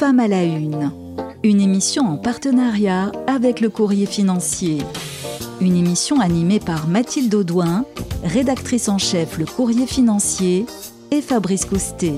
Femmes à la Une, une émission en partenariat avec le Courrier financier. Une émission animée par Mathilde Audouin, rédactrice en chef Le Courrier financier, et Fabrice Coustet.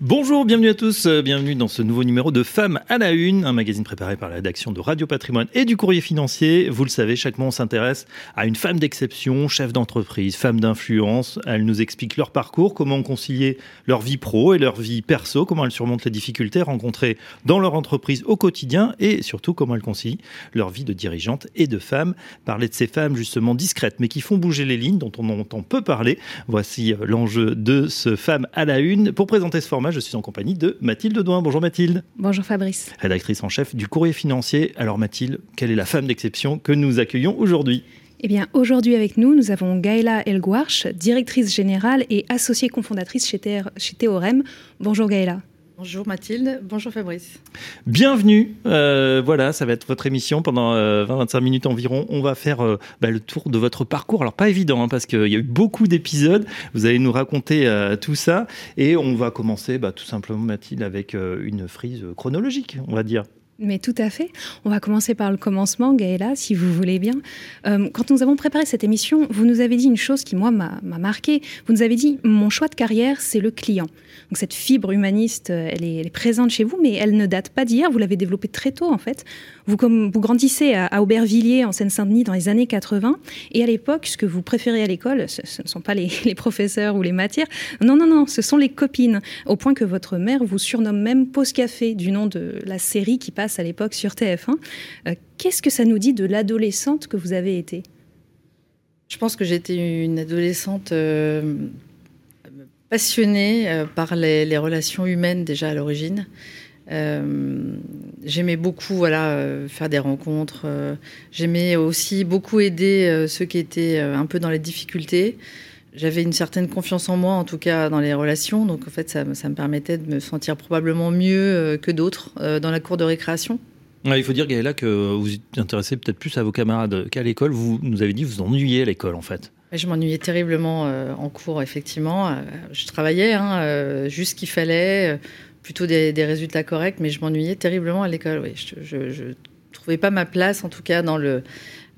Bonjour, bienvenue à tous, euh, bienvenue dans ce nouveau numéro de Femmes à la Une, un magazine préparé par la rédaction de Radio Patrimoine et du Courrier Financier. Vous le savez, chaque mois on s'intéresse à une femme d'exception, chef d'entreprise, femme d'influence. Elles nous expliquent leur parcours, comment concilier leur vie pro et leur vie perso, comment elles surmontent les difficultés rencontrées dans leur entreprise au quotidien et surtout comment elles concilient leur vie de dirigeante et de femme. Parler de ces femmes justement discrètes mais qui font bouger les lignes, dont on entend peu parler. Voici euh, l'enjeu de ce Femme à la Une. Pour présenter ce format, je suis en compagnie de Mathilde Douin. Bonjour Mathilde. Bonjour Fabrice. Rédactrice en chef du Courrier financier. Alors Mathilde, quelle est la femme d'exception que nous accueillons aujourd'hui? Eh bien, aujourd'hui avec nous, nous avons Gaëla Elgouarch, directrice générale et associée cofondatrice chez, chez Théorème. Bonjour Gaëla. Bonjour Mathilde, bonjour Fabrice. Bienvenue, euh, voilà, ça va être votre émission pendant 20-25 euh, minutes environ. On va faire euh, bah, le tour de votre parcours. Alors pas évident hein, parce qu'il y a eu beaucoup d'épisodes, vous allez nous raconter tout ça et on va commencer bah, tout simplement Mathilde avec une frise chronologique, on va dire. Mais tout à fait. On va commencer par le commencement, Gaëla, si vous voulez bien. quand nous avons préparé cette émission, vous nous avez dit une chose qui, moi, m'a marqué. Vous nous avez dit, mon choix de carrière, c'est le client. Donc cette fibre humaniste, euh, elle est, présente chez vous, mais elle ne date pas d'hier. Vous l'avez développée très tôt, en fait. Vous, comme, vous grandissez à, Aubervilliers, en Seine-Saint-Denis, dans les années 80. Et à l'époque, ce que vous préférez à l'école, ce, ne sont pas les, professeurs ou les matières. Non, non, non, ce sont les copines. Au point que votre mère vous surnomme même Pause Café, du nom de la série qui passe à l'époque sur TF1. Euh, qu'est-ce que ça nous dit de l'adolescente que vous avez été? Je pense que j'étais une adolescente euh, passionnée euh, par les, relations humaines déjà à l'origine. J'aimais beaucoup voilà faire des rencontres. J'aimais aussi beaucoup aider ceux qui étaient un peu dans les difficultés. J'avais une certaine confiance en moi, en tout cas dans les relations. Donc en fait, ça, ça me permettait de me sentir probablement mieux que d'autres dans la cour de récréation. il faut dire, Gaëlla, que vous vous intéressez peut-être plus à vos camarades qu'à l'école. Vous nous avez dit que vous ennuyez à l'école, en fait. Je m'ennuyais terriblement euh, en cours, effectivement. Euh, je travaillais hein, euh, juste ce qu'il fallait, plutôt des, résultats corrects, mais je m'ennuyais terriblement à l'école. Oui. Je ne trouvais pas ma place, en tout cas, dans le, euh,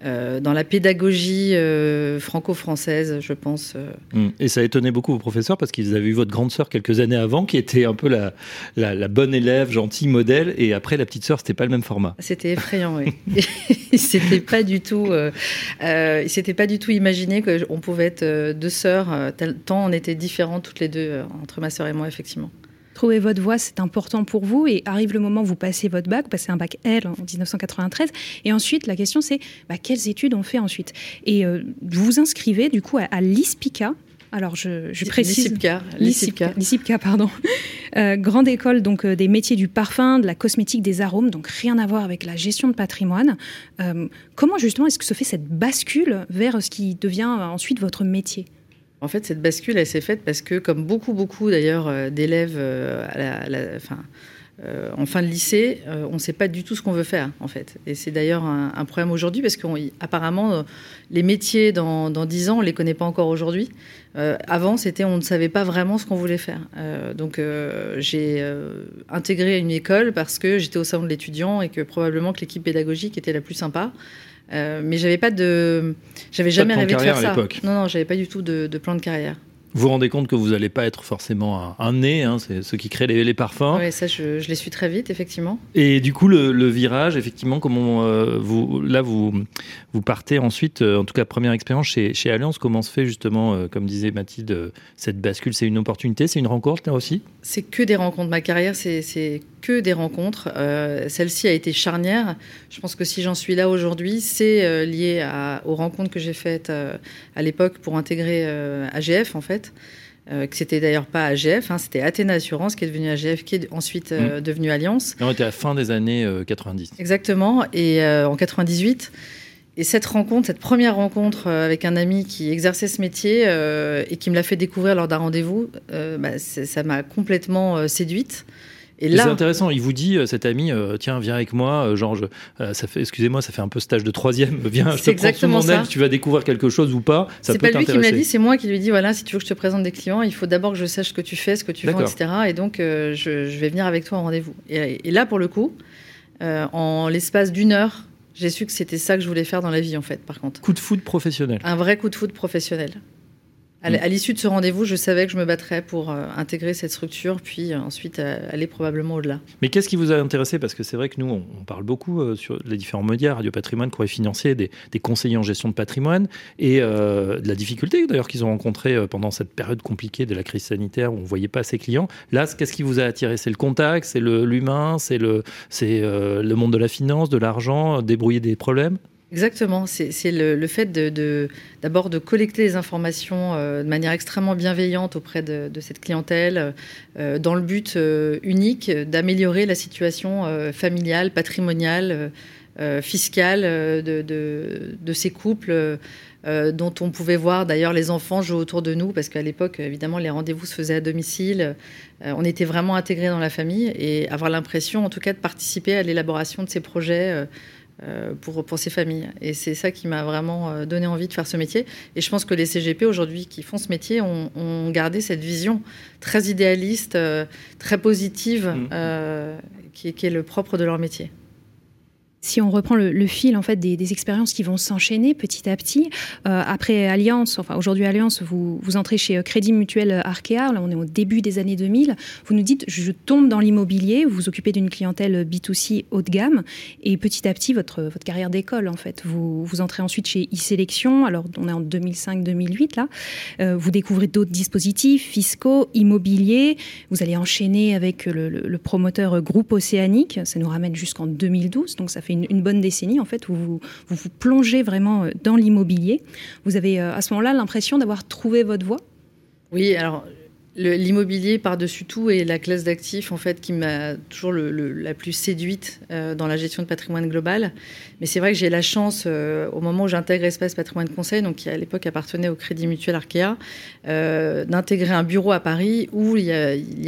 dans la pédagogie euh, franco-française, je pense. Euh. Hum. Et ça a étonné beaucoup vos professeurs parce qu'ils avaient vu votre grande sœur quelques années avant, qui était un peu la, la, bonne élève, gentille, modèle, et après la petite sœur, c'était pas le même format. C'était effrayant, oui. c'était pas du tout, euh, c'était pas du tout imaginé qu'on pouvait être deux sœurs, tant on était différents toutes les deux entre ma sœur et moi, effectivement trouver votre voie, c'est important pour vous. Et arrive le moment où vous passez votre bac, vous passez un bac L en 1993. Et ensuite, la question, c'est bah, quelles études on fait ensuite Et euh, vous vous inscrivez du coup à, l'ISPICA, alors, je, je précise. L'ISIPCA. L'ISIPCA, pardon. Euh, grande école donc euh, des métiers du parfum, de la cosmétique, des arômes, donc rien à voir avec la gestion de patrimoine. comment justement est-ce que se fait cette bascule vers ce qui devient ensuite votre métier? En fait, cette bascule, elle s'est faite parce que, comme beaucoup, beaucoup d'ailleurs euh, d'élèves euh, à la, euh, en fin de lycée, on ne sait pas du tout ce qu'on veut faire, en fait. Et c'est d'ailleurs un, problème aujourd'hui parce qu'apparemment, les métiers dans, 10 ans, on ne les connaît pas encore aujourd'hui. avant, c'était on ne savait pas vraiment ce qu'on voulait faire. donc, j'ai intégré une école parce que j'étais au salon de l'étudiant et que probablement que l'équipe pédagogique était la plus sympa. Euh, mais j'avais pas de, j'avais jamais rêvé de faire ça. Non, non, j'avais pas du tout de, de plan de carrière. Vous vous rendez compte que vous n'allez pas être forcément un, nez, hein, c'est ceux qui créent les, parfums. Oui, ça, je, je, les suis très vite, effectivement. Et du coup, le, virage, effectivement, comment euh, vous, là, vous, vous partez ensuite, euh, en tout cas, première expérience chez, chez Alliance, comment se fait justement, comme disait Mathilde, cette bascule? C'est une opportunité, c'est une rencontre là aussi? C'est que des rencontres. Ma carrière, c'est que des rencontres. Celle-ci a été charnière. Je pense que si j'en suis là aujourd'hui, c'est lié à, aux rencontres que j'ai faites à l'époque pour intégrer AGF, en fait. Euh, que c'était d'ailleurs pas AGF, hein, c'était Athéna Assurance qui est devenu AGF, qui est ensuite euh, mmh. devenu Alliance. on était à la fin des années 90. Euh, Exactement, et en 98. Et cette rencontre, cette première rencontre avec un ami qui exerçait ce métier et qui me l'a fait découvrir lors d'un rendez-vous, bah, ça m'a complètement séduite. Et là, c'est intéressant. Il vous dit, cet ami, tiens, viens avec moi. genre, ça fait, excusez-moi, ça fait un peu stage de troisième. Viens, je te prends sous mon aile. Tu vas découvrir quelque chose ou pas. C'est pas lui qui me l'a dit, c'est moi qui lui dis, voilà, si tu veux que je te présente des clients, il faut d'abord que je sache ce que tu fais, ce que tu vends, etc. Et donc, je, je, vais venir avec toi en rendez-vous. Et, et, là, pour le coup, en l'espace d'une heure, j'ai su que c'était ça que je voulais faire dans la vie, en fait, par contre. Coup de foot professionnel. Un vrai coup de foot professionnel. À mm. l'issue de ce rendez-vous, je savais que je me battrais pour euh, intégrer cette structure, puis euh, ensuite euh, aller probablement au-delà. Mais qu'est-ce qui vous a intéressé? Parce que c'est vrai que nous, on, parle beaucoup sur les différents médias, Radio Patrimoine, Courrier Financier, des, conseillers en gestion de patrimoine, et de la difficulté d'ailleurs qu'ils ont rencontrée pendant cette période compliquée de la crise sanitaire où on ne voyait pas ses clients. Là, qu'est-ce qui vous a attiré? C'est le contact, c'est l'humain, c'est le, le monde de la finance, de l'argent, débrouiller des problèmes? Exactement, c'est le, fait d'abord de, collecter les informations euh, de manière extrêmement bienveillante auprès de, cette clientèle, euh, dans le but euh, unique d'améliorer la situation familiale, patrimoniale, fiscale de, ces couples. dont on pouvait voir d'ailleurs les enfants jouer autour de nous, parce qu'à l'époque, évidemment, les rendez-vous se faisaient à domicile. on était vraiment intégrés dans la famille et avoir l'impression, en tout cas, de participer à l'élaboration de ces projets pour, pour ces familles. Et c'est ça qui m'a vraiment euh, donné envie de faire ce métier. Et je pense que les CGP aujourd'hui qui font ce métier ont, ont gardé cette vision très idéaliste, euh, très positive, mmh. qui, qui est le propre de leur métier. Si on reprend le, fil en fait des, expériences qui vont s'enchaîner petit à petit, euh, après Alliance, enfin aujourd'hui Alliance, vous, vous entrez chez euh, Crédit Mutuel euh, Arkea, là on est au début des années 2000, vous nous dites je tombe dans l'immobilier, vous vous occupez d'une clientèle B2C haut de gamme, et petit à petit votre, votre carrière d'école en fait, vous, vous entrez ensuite chez e-sélection, alors on est en 2005-2008 là, vous découvrez d'autres dispositifs fiscaux, immobiliers, vous allez enchaîner avec le, le promoteur Groupe Océanique, ça nous ramène jusqu'en 2012, donc ça fait une, bonne décennie, en fait, où vous vous, plongez vraiment euh, dans l'immobilier. Vous avez euh, à ce moment-là l'impression d'avoir trouvé votre voie? Oui, alors l'immobilier par-dessus tout est la classe d'actifs en fait qui m'a toujours la plus séduite euh, dans la gestion de patrimoine global. Mais c'est vrai que j'ai la chance au moment où j'intègre Espace Patrimoine Conseil, donc qui à l'époque appartenait au Crédit Mutuel Arkea, d'intégrer un bureau à Paris où il y,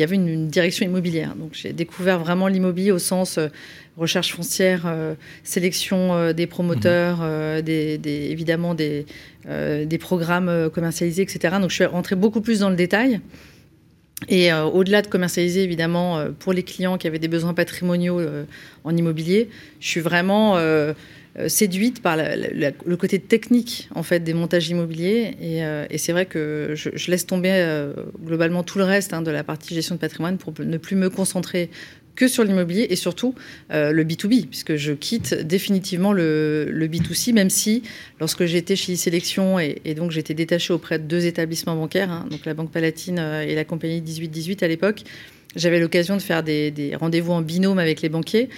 avait une, une, direction immobilière. Donc j'ai découvert vraiment l'immobilier au sens recherche foncière, euh, sélection euh, des promoteurs, mhm. euh, des, évidemment des, des programmes commercialisés, etc. Donc je suis rentrée beaucoup plus dans le détail. Et au-delà de commercialiser, évidemment, pour les clients qui avaient des besoins patrimoniaux en immobilier, je suis vraiment séduite par le côté technique en fait des montages immobiliers. Et, c'est vrai que je, laisse tomber globalement tout le reste hein, de la partie gestion de patrimoine pour ne plus me concentrer que sur l'immobilier et surtout euh, le B2B, puisque je quitte définitivement le, B2C, même si lorsque j'étais chez e-sélection et, donc j'étais détachée auprès de deux établissements bancaires, hein, donc la Banque Palatine euh, et la compagnie 1818 à l'époque, j'avais l'occasion de faire des, rendez-vous en binôme avec les banquiers.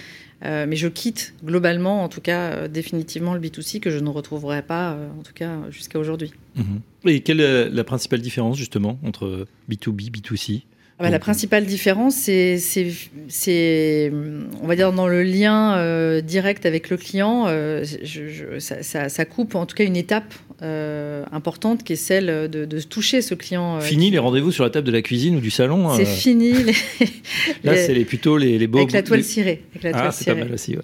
Euh, mais je quitte globalement, en tout cas définitivement le B2C que je ne retrouverai pas, en tout cas jusqu'à aujourd'hui. Mhm. Et quelle est la principale différence justement entre B2B, B2C ah bah, la principale différence, c'est, on va dire, dans le lien euh, direct avec le client, euh, ça, coupe en tout cas une étape euh, importante qui est celle de, toucher ce client. fini les rendez-vous sur la table de la cuisine ou du salon C'est fini. Là, c'est les, plutôt les, les beaux. Avec la toile cirée. ah, c'est pas mal aussi.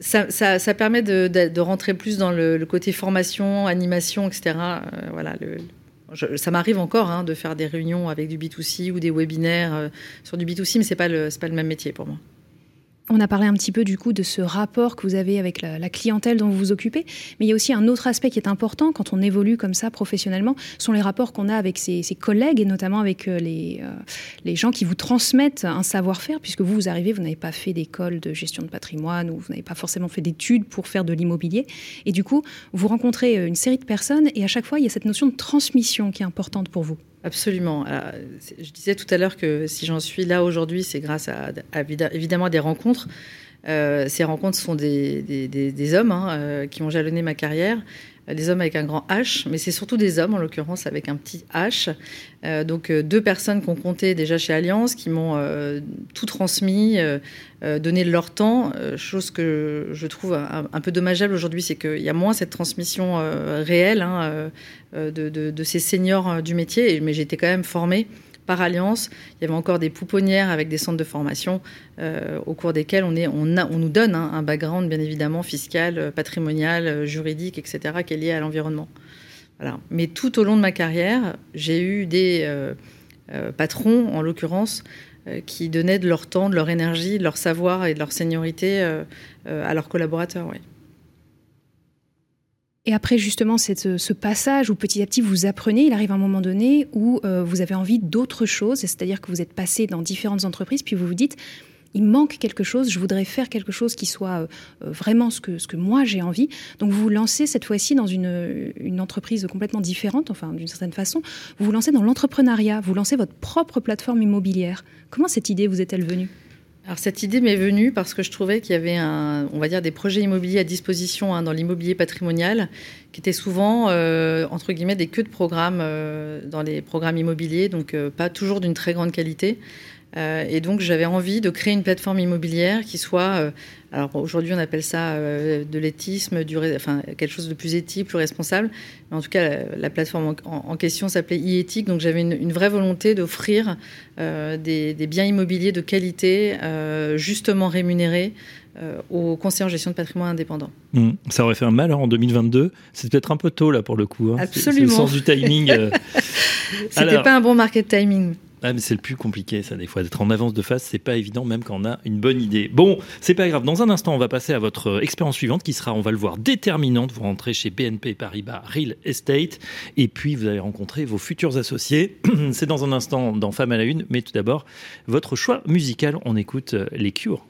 ça, permet de, rentrer plus dans le, le, côté formation, animation, etc. voilà, le, ça m'arrive encore hein, de faire des réunions avec du B2C ou des webinaires euh, sur du B2C, mais ce n'est pas, pas le même métier pour moi. On a parlé un petit peu du coup de ce rapport que vous avez avec la, clientèle dont vous vous occupez, mais il y a aussi un autre aspect qui est important quand on évolue comme ça professionnellement, sont les rapports qu'on a avec ses, collègues et notamment avec euh, les, euh, les gens qui vous transmettent un savoir-faire, puisque vous, vous arrivez, vous n'avez pas fait d'école de gestion de patrimoine ou vous n'avez pas forcément fait d'études pour faire de l'immobilier. Et du coup, vous rencontrez une série de personnes et à chaque fois, il y a cette notion de transmission qui est importante pour vous. Absolument. je disais tout à l'heure que si j'en suis là aujourd'hui, c'est grâce à, évidemment à des rencontres. Euh, ces rencontres sont des, des, hommes hein, euh, qui ont jalonné ma carrière, euh, des hommes avec un grand H, mais c'est surtout des hommes, en l'occurrence avec un petit H. Euh, donc euh, deux personnes qui ont compté déjà chez Alliance, qui m'ont tout transmis, donné leur temps, chose que je trouve un, peu dommageable aujourd'hui, c'est qu'il y a moins cette transmission réelle hein, de, de, ces seniors du métier, mais été quand même formée par alliance, il y avait encore des pouponnières avec des centres de formation au cours desquels on, nous donne hein, un background, bien évidemment, fiscal, patrimonial, juridique, etc., qui est lié à l'environnement. Mais tout au long de ma carrière, j'ai eu des patrons, en l'occurrence, qui donnaient de leur temps, de leur énergie, de leur savoir et de leur seniorité à leurs collaborateurs. Et après justement cette, ce passage où petit à petit vous apprenez, il arrive un moment donné où euh, vous avez envie d'autre chose, c'est-à-dire que vous êtes passé dans différentes entreprises, puis vous vous dites, il manque quelque chose, je voudrais faire quelque chose qui soit euh, euh, vraiment ce que, ce que moi j'ai envie. Donc vous vous lancez cette fois-ci dans une, une, entreprise complètement différente, enfin d'une certaine façon, vous vous lancez dans l'entrepreneuriat, vous lancez votre propre plateforme immobilière. Comment cette idée vous est-elle venue? Alors cette idée m'est venue parce que je trouvais qu'il y avait un, on va dire des projets immobiliers à disposition hein, dans l'immobilier patrimonial qui étaient souvent euh, des queues de programmes euh, dans les programmes immobiliers, donc euh, pas toujours d'une très grande qualité. Euh, et donc j'avais envie de créer une plateforme immobilière qui soit, euh, alors aujourd'hui on appelle ça euh, de l'éthisme, enfin quelque chose de plus éthique, plus responsable. Mais en tout cas la, plateforme en, question s'appelait e-éthique, donc j'avais une, vraie volonté d'offrir des, biens immobiliers de qualité, justement rémunérés. aux conseillers en gestion de patrimoine indépendants. Mmh. Ça aurait fait un mal en 2022. C'est peut-être un peu tôt là pour le coup. Hein. Absolument. le sens du timing. C'était pas un bon market timing. Ah, mais c'est le plus compliqué, ça, des fois. D'être en avance de face, c'est pas évident, même quand on a une bonne idée. Bon, c'est pas grave. Dans un instant, on va passer à votre expérience suivante qui sera, on va le voir, déterminante. Vous rentrez chez BNP Paribas Real Estate et puis vous allez rencontrer vos futurs associés. c'est dans un instant dans Femme à la Une, mais tout d'abord, votre choix musical. On écoute euh, les Cures.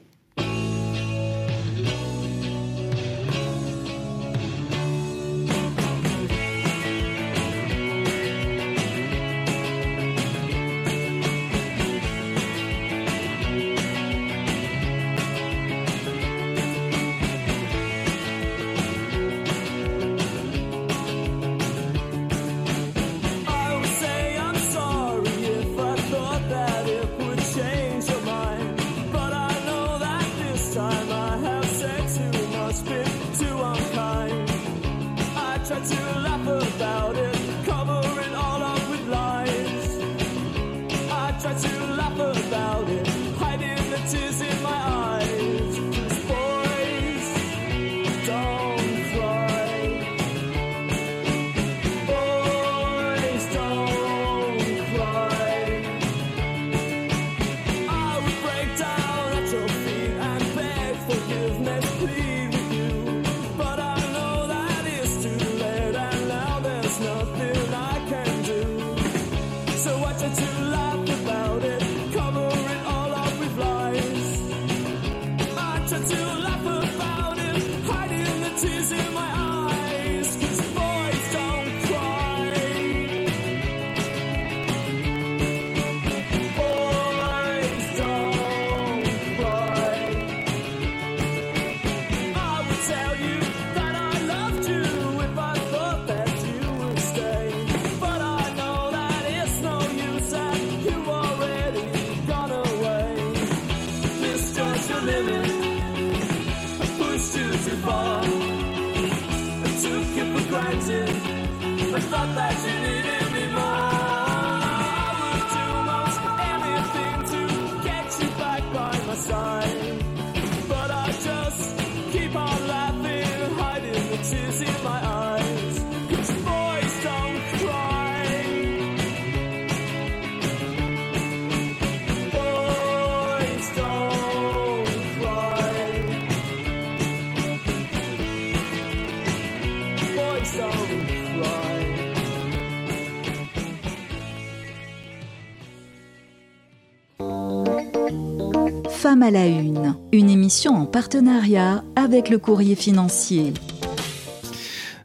Femme à la Une, une émission en partenariat avec le courrier financier.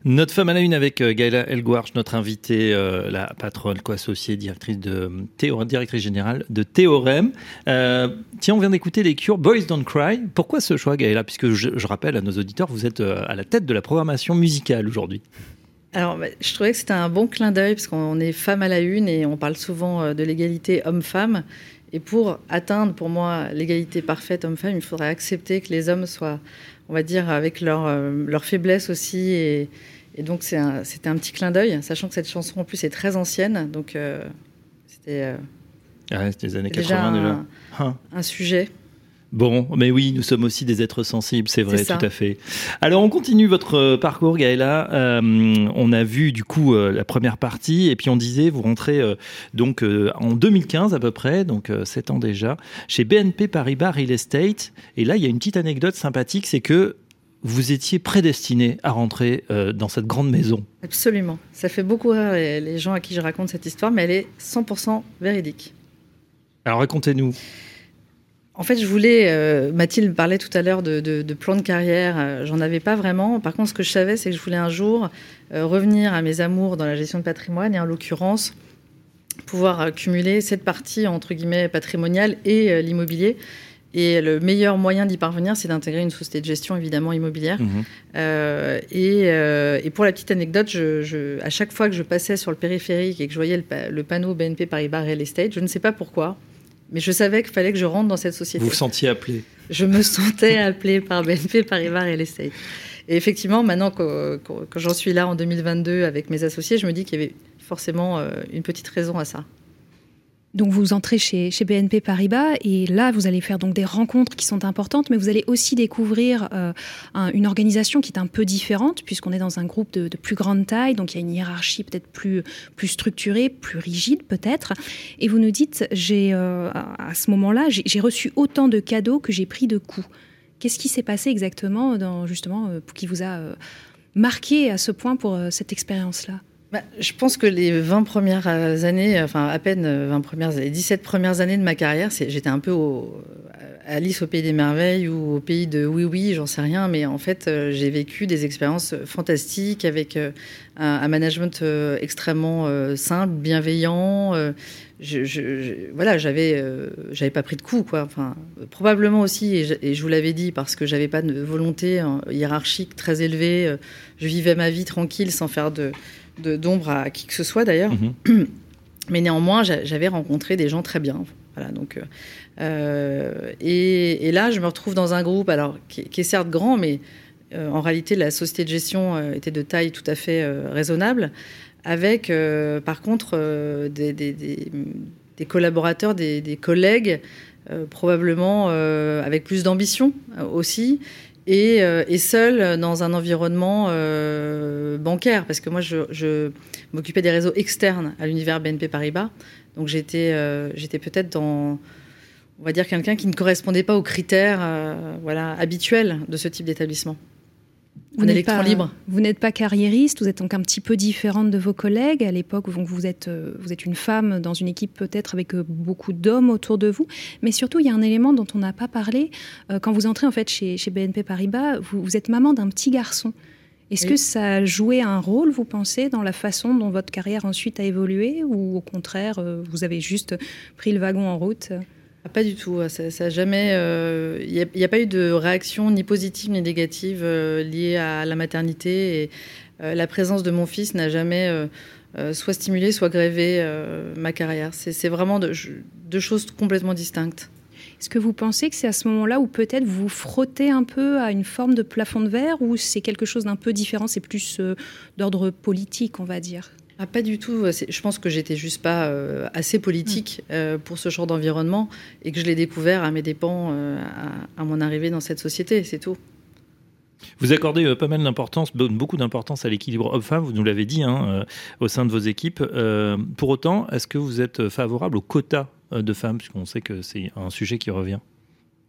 Notre femme à la une avec euh, Gaëla Elguarch, notre invitée, euh, la patronne co-associée, directrice, de, directrice générale de Théorème. Euh, tiens, on vient d'écouter les cures Boys Don't Cry. Pourquoi ce choix, Gaëla? Puisque je, rappelle à nos auditeurs, vous êtes à la tête de la programmation musicale aujourd'hui. Alors, bah, je trouvais que c'était un bon clin d'œil, parce qu'on est femme à la une et on parle souvent de l'égalité homme-femme. Et pour atteindre, pour moi, l'égalité parfaite homme-femme, il faudrait accepter que les hommes soient, on va dire, avec leur, euh, leur faiblesse aussi. Et, donc, c'était un, petit clin d'œil, sachant que cette chanson, en plus, est très ancienne. Donc, euh, c'était. Euh, Ah, c'était les années 80 déjà. Un, hein. un sujet. Bon, mais oui, nous sommes aussi des êtres sensibles, c'est vrai, tout à fait. Alors, on continue votre euh, parcours, Gaëla. Euh, on a vu du coup euh, la première partie, et puis on disait, vous rentrez donc en 2015 à peu près, donc 7 ans déjà, chez BNP Paribas Real Estate. Et là, il y a une petite anecdote sympathique, c'est que vous étiez prédestiné à rentrer dans cette grande maison. Absolument. Ça fait beaucoup rire les gens à qui je raconte cette histoire, mais elle est 100% véridique. Alors, racontez-nous. En fait, je voulais. Euh, Mathilde parlait tout à l'heure de, plan de carrière. Euh, j'en avais pas vraiment. Par contre, ce que je savais, c'est que je voulais un jour euh, revenir à mes amours dans la gestion de patrimoine et en l'occurrence pouvoir cumuler cette partie entre guillemets patrimoniale et l'immobilier. Et le meilleur moyen d'y parvenir, c'est d'intégrer une société de gestion évidemment immobilière. Mmh. Et, pour la petite anecdote, je, à chaque fois que je passais sur le périphérique et que je voyais le, le panneau BNP Paribas Real Estate, je ne sais pas pourquoi, mais je savais qu'il fallait que je rentre dans cette société. Vous vous sentiez appelé Je me sentais appelé par BNP Paribas Real Estate. Et effectivement, maintenant que, j'en suis là en 2022 avec mes associés, je me dis qu'il y avait forcément euh, une petite raison à ça. Donc vous entrez chez, BNP Paribas et là vous allez faire donc des rencontres qui sont importantes, mais vous allez aussi découvrir euh, une organisation qui est un peu différente puisqu'on est dans un groupe de, plus grande taille, donc il y a une hiérarchie peut-être plus plus structurée, plus rigide peut-être. Et vous nous dites j'ai euh, à ce moment-là j'ai reçu autant de cadeaux que j'ai pris de coups. Qu'est-ce qui s'est passé exactement dans justement euh, qui vous a marqué à ce point pour cette expérience-là? Bah, je pense que les 20 premières années, enfin à peine 20 premières, les 17 premières années de ma carrière, j'étais un peu au, Alice au pays des merveilles ou au pays de oui oui, j'en sais rien, mais en fait euh, j'ai vécu des expériences fantastiques avec euh, un, management euh, extrêmement simple, bienveillant. Je, voilà, j'avais j'avais pas pris de coups quoi. Enfin, probablement aussi, et je, et je vous l'avais dit parce que j'avais pas de volonté hein, hiérarchique très élevée. je vivais ma vie tranquille sans faire de d'ombre à qui que ce soit d'ailleurs. Mhm. Mais néanmoins, j'avais rencontré des gens très bien. Voilà, donc, euh, euh, et, là, je me retrouve dans un groupe alors, qui, est certes grand, mais euh, en réalité, la société de gestion était de taille tout à fait raisonnable, avec par contre des, des, collaborateurs, des, collègues, probablement avec plus d'ambition aussi, euh, et, seul dans un environnement euh, bancaire, parce que moi, je, m'occupais des réseaux externes à l'univers BNP Paribas. Donc j'étais euh, j'étais peut-être dans, on va dire, quelqu'un qui ne correspondait pas aux critères habituels de ce type d'établissement. Vous n'êtes pas, libre. Vous n'êtes pas carriériste, vous êtes donc un petit peu différente de vos collègues. À l'époque, vous êtes, euh, vous êtes une femme dans une équipe peut-être avec euh, beaucoup d'hommes autour de vous. Mais surtout, il y a un élément dont on n'a pas parlé. Euh, quand vous entrez en fait chez, BNP Paribas, vous, êtes maman d'un petit garçon. Est-ce que ça a joué un rôle, vous pensez, dans la façon dont votre carrière ensuite a évolué Ou au contraire, vous avez juste pris le wagon en route? Ah, pas du tout. Ça, jamais. Il euh, n'y a, pas eu de réaction ni positive ni négative euh, liée à la maternité. Et euh, la présence de mon fils n'a jamais soit stimulé, soit grévé ma carrière. C'est vraiment deux choses complètement distinctes. Est-ce que vous pensez que c'est à ce moment-là où peut-être vous frottez un peu à une forme de plafond de verre ou c'est quelque chose d'un peu différent, c'est plus d'ordre politique, on va dire? Ah, pas du tout. Je pense que j'étais juste pas euh, assez politique mm. euh, pour ce genre d'environnement et que je l'ai découvert à mes dépens euh, à, mon arrivée dans cette société, c'est tout. Vous accordez pas mal d'importance, beaucoup d'importance à l'équilibre homme-femme, vous nous l'avez dit, hein, au sein de vos équipes. pour autant, est-ce que vous êtes favorable au quota de femmes, puisqu'on sait que c'est un sujet qui revient?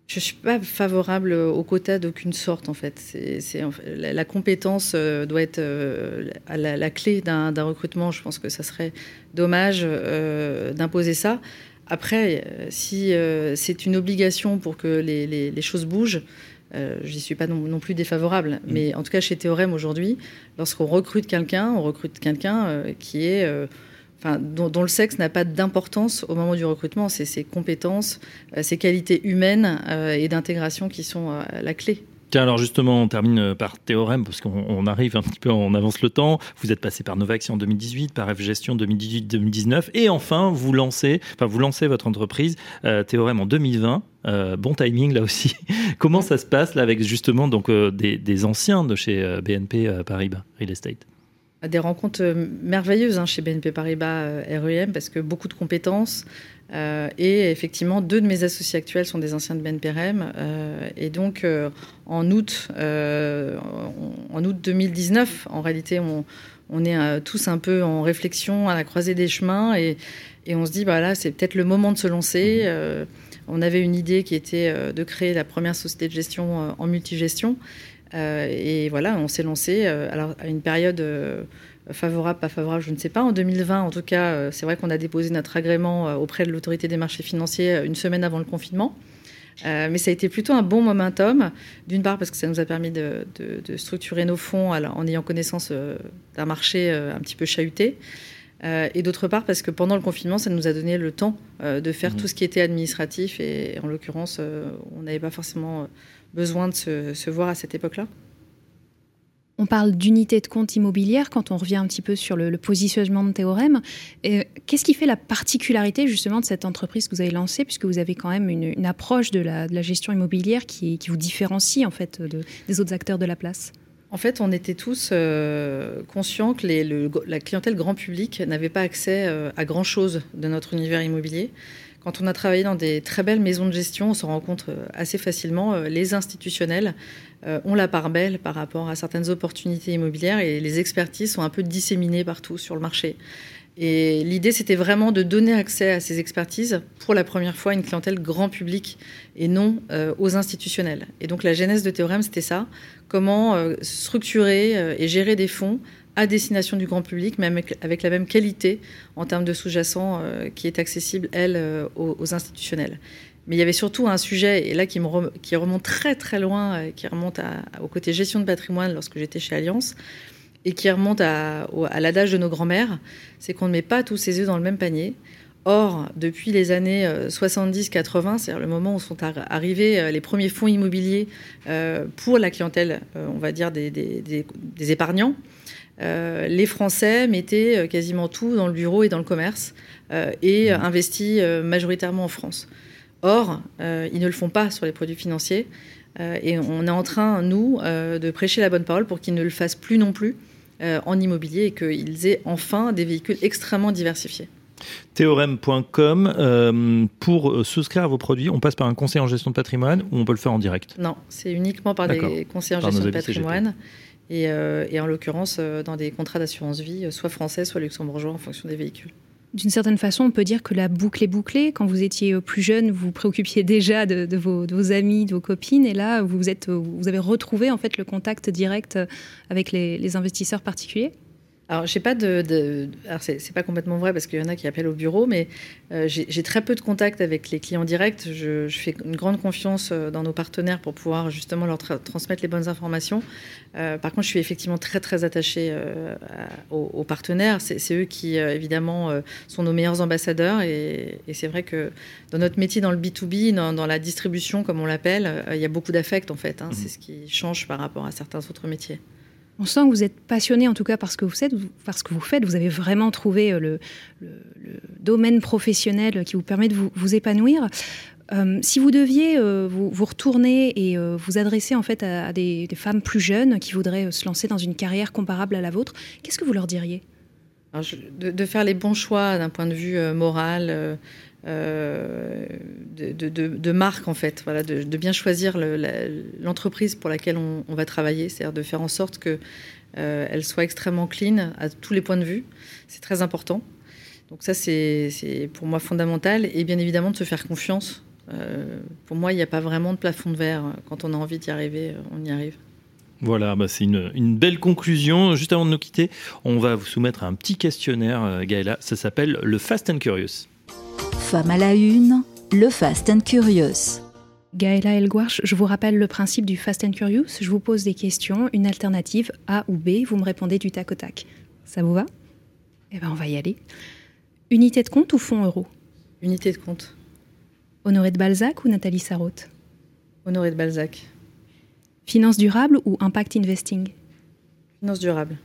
Je ne suis pas favorable au quota d'aucune sorte, en fait. C'est, la, compétence euh, doit être euh, la, clé d'un, recrutement. Je pense que ça serait dommage euh, d'imposer ça. Après, si c'est une obligation pour que les, choses bougent, j'y suis pas non, plus défavorable. Mmh. Mais en tout cas, chez Théorème aujourd'hui, lorsqu'on recrute quelqu'un, on recrute quelqu'un qui est dont, le sexe n'a pas d'importance au moment du recrutement. C'est ses compétences, euh, ses qualités humaines euh, et d'intégration qui sont euh, la clé. Tiens, alors justement, on termine par théorème, parce qu'on arrive un petit peu, on avance le temps. Vous êtes passé par Novaxi en 2018, par F Gestion 2018-2019, et enfin, vous lancez, enfin, vous lancez votre entreprise Théorème en 2020. bon timing là aussi. Comment ça se passe là avec justement donc des anciens de chez BNP Paribas Real Estate? Des rencontres euh, merveilleuses hein, chez BNP Paribas euh, REM parce que beaucoup de compétences, et effectivement, deux de mes associés actuels sont des anciens de BNPRM. et donc, en août, en août 2019, en réalité, on, on est tous un peu en réflexion à la croisée des chemins et, et on se dit, bah là, c'est peut-être le moment de se lancer. Mmh. on avait une idée qui était de créer la première société de gestion en multigestion. Euh, et voilà, on s'est lancé euh, alors, à une période euh, favorable, pas favorable, je ne sais pas. En 2020, en tout cas, c'est vrai qu'on a déposé notre agrément auprès de l'autorité des marchés financiers une semaine avant le confinement. mais ça a été plutôt un bon momentum, d'une part parce que ça nous a permis de, structurer nos fonds en ayant connaissance d'un marché un petit peu chahuté, et d'autre part parce que pendant le confinement, ça nous a donné le temps de faire mmh. tout ce qui était administratif, et en l'occurrence, on n'avait pas forcément besoin de se, voir à cette époque-là on parle d'unité de compte immobilière quand on revient un petit peu sur le, positionnement de Théorème. Qu'est-ce qui fait la particularité justement de cette entreprise que vous avez lancée, puisque vous avez quand même une, approche de la, gestion immobilière qui, vous différencie en fait des autres acteurs de la place? En fait, on était tous euh, conscients que la clientèle grand public n'avait pas accès euh, à grand-chose de notre univers immobilier. Quand on a travaillé dans des très belles maisons de gestion, on se rend compte euh, assez facilement, euh, les institutionnels euh, ont la part belle par rapport à certaines opportunités immobilières et les expertises sont un peu disséminées partout sur le marché. Et l'idée, c'était vraiment de donner accès à ces expertises pour la première fois à une clientèle grand public et non aux institutionnels. Et donc la genèse de Théorème, c'était ça. Comment structurer et gérer des fonds à destination du grand public, mais avec, la même qualité en termes de sous-jacent euh, qui est accessible, elle, euh, aux, institutionnels. Mais il y avait surtout un sujet, et là qui, me qui remonte très très loin, euh, qui remonte au côté gestion de patrimoine lorsque j'étais chez Alliance, et qui remonte à, l'adage de nos grands-mères, c'est qu'on ne met pas tous ses œufs dans le même panier. Or, depuis les années 70-80, c'est-à-dire le moment où sont arrivés les premiers fonds immobiliers pour la clientèle, on va dire, des épargnants, euh, les Français mettaient euh, quasiment tout dans le bureau et dans le commerce euh, et mmh. investis majoritairement en France. Or, ils ne le font pas sur les produits financiers. et on est en train, nous, de prêcher la bonne parole pour qu'ils ne le fassent plus non plus en immobilier et qu'ils aient enfin des véhicules extrêmement diversifiés. Théorème.com, pour souscrire à vos produits, on passe par un conseiller en gestion de patrimoine ou on peut le faire en direct? Non, c'est uniquement par des conseillers en gestion de patrimoine. Et, en l'occurrence euh, dans des contrats d'assurance vie, euh, soit français, soit luxembourgeois en fonction des véhicules. D'une certaine façon, on peut dire que la boucle est bouclée. Quand vous étiez plus jeune, vous vous préoccupiez déjà de, vos, amis, de vos copines, et là, vous, êtes, vous avez retrouvé en fait le contact direct avec les investisseurs particuliers alors, j'ai pas de. alors, c'est pas complètement vrai parce qu'il y en a qui appellent au bureau, mais euh, j'ai très peu de contact avec les clients directs. Je, fais une grande confiance euh, dans nos partenaires pour pouvoir justement leur transmettre les bonnes informations. Euh, par contre, je suis effectivement très, très attachée aux, partenaires. C'est eux qui, évidemment, sont nos meilleurs ambassadeurs. Et, c'est vrai que dans notre métier, dans le B2B, dans, la distribution, comme on l'appelle, il y a beaucoup d'affect, en fait. Hein. Mmh. C'est ce qui change par rapport à certains autres métiers. On sent que vous êtes passionné en tout cas parce que vous faites, parce que vous faites. Vous avez vraiment trouvé euh, le, domaine professionnel qui vous permet de vous, épanouir. Euh, si vous deviez euh, vous, retourner et vous adresser en fait à, des, femmes plus jeunes qui voudraient se lancer dans une carrière comparable à la vôtre, qu'est-ce que vous leur diriez? De, faire les bons choix d'un point de vue moral, euh, de, marque en fait, voilà, de, bien choisir l'entreprise pour laquelle on, va travailler, c'est-à-dire de faire en sorte que euh, elle soit extrêmement clean à tous les points de vue. C'est très important. Donc ça, c'est pour moi fondamental. Et bien évidemment, de se faire confiance. Euh, pour moi, il n'y a pas vraiment de plafond de verre. Quand on a envie d'y arriver, on y arrive. Voilà, bah c'est une, belle conclusion. Juste avant de nous quitter, on va vous soumettre un petit questionnaire, Gaëla. Ça s'appelle le Fast and Curious. Femme à la une, le Fast and Curious. Gaëla Elguarch, je vous rappelle le principe du Fast and Curious. Je vous pose des questions, une alternative A ou B, vous me répondez du tac au tac. Ça vous va? Eh bien, on va y aller. Unité de compte ou fonds euro? Unité de compte. Honoré de Balzac ou Nathalie Sarraute? Honoré de Balzac. Finance durable ou impact investing? Finance durable.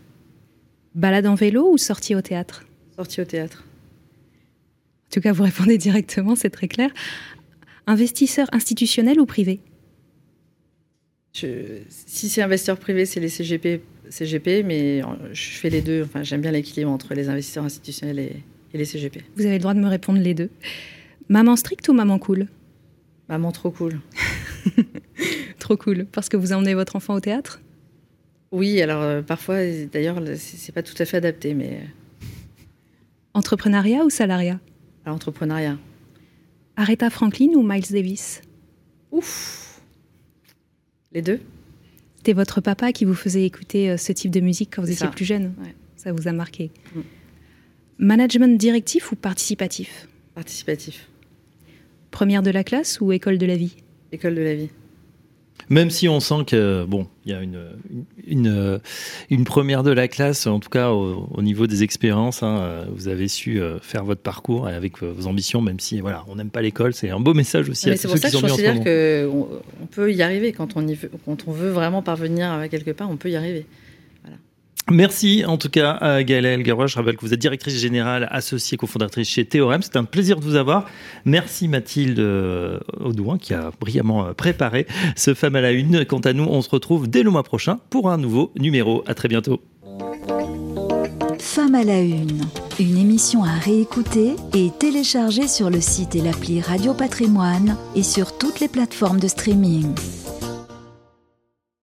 Balade en vélo ou sortie au théâtre? Sortie au théâtre. En tout cas, vous répondez directement, c'est très clair. Investisseur institutionnel ou privé? Si c'est investisseur privé, c'est les CGP, CGP, mais je fais les deux. Enfin, j'aime bien l'équilibre entre les investisseurs institutionnels et, les CGP. Vous avez le droit de me répondre les deux. Maman stricte ou maman cool? Maman trop cool. trop cool. Parce que vous emmenez votre enfant au théâtre? Oui, alors euh, parfois, d'ailleurs, c'est pas tout à fait adapté, mais. Euh. Entrepreneuriat ou salariat? Entrepreneuriat. Aretha Franklin ou Miles Davis? Ouf Les deux C'était votre papa qui vous faisait écouter euh, ce type de musique quand vous étiez plus jeune Ça vous a marqué. Mm. Management directif ou participatif? Participatif. Première de la classe ou école de la vie? École de la vie. Même si on sent que bon, il y a une, une, une, première de la classe, en tout cas au, niveau des expériences, hein, vous avez su euh, faire votre parcours avec vos ambitions, même si voilà, on n'aime pas l'école, c'est un beau message aussi. C'est pour ça que je considère qu'on on peut y arriver quand on, y veut, quand on veut vraiment parvenir à quelque part, on peut y arriver. Merci en tout cas à Gaëlle Elgaroy. Je rappelle que vous êtes directrice générale associée cofondatrice chez Théorème. C'est un plaisir de vous avoir. Merci Mathilde euh, Audouin qui a brillamment euh, préparé ce Femme à la Une. Quant à nous, on se retrouve dès le mois prochain pour un nouveau numéro. À très bientôt. Femme à la Une, une émission à réécouter et télécharger sur le site et l'appli Radio Patrimoine et sur toutes les plateformes de streaming.